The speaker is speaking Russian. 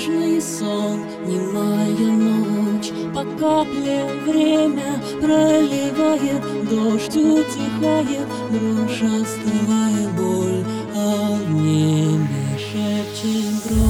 влажный сон, немая ночь, по капле время проливает, дождь утихает, дрожь остывает боль, а в небе шепчет гром.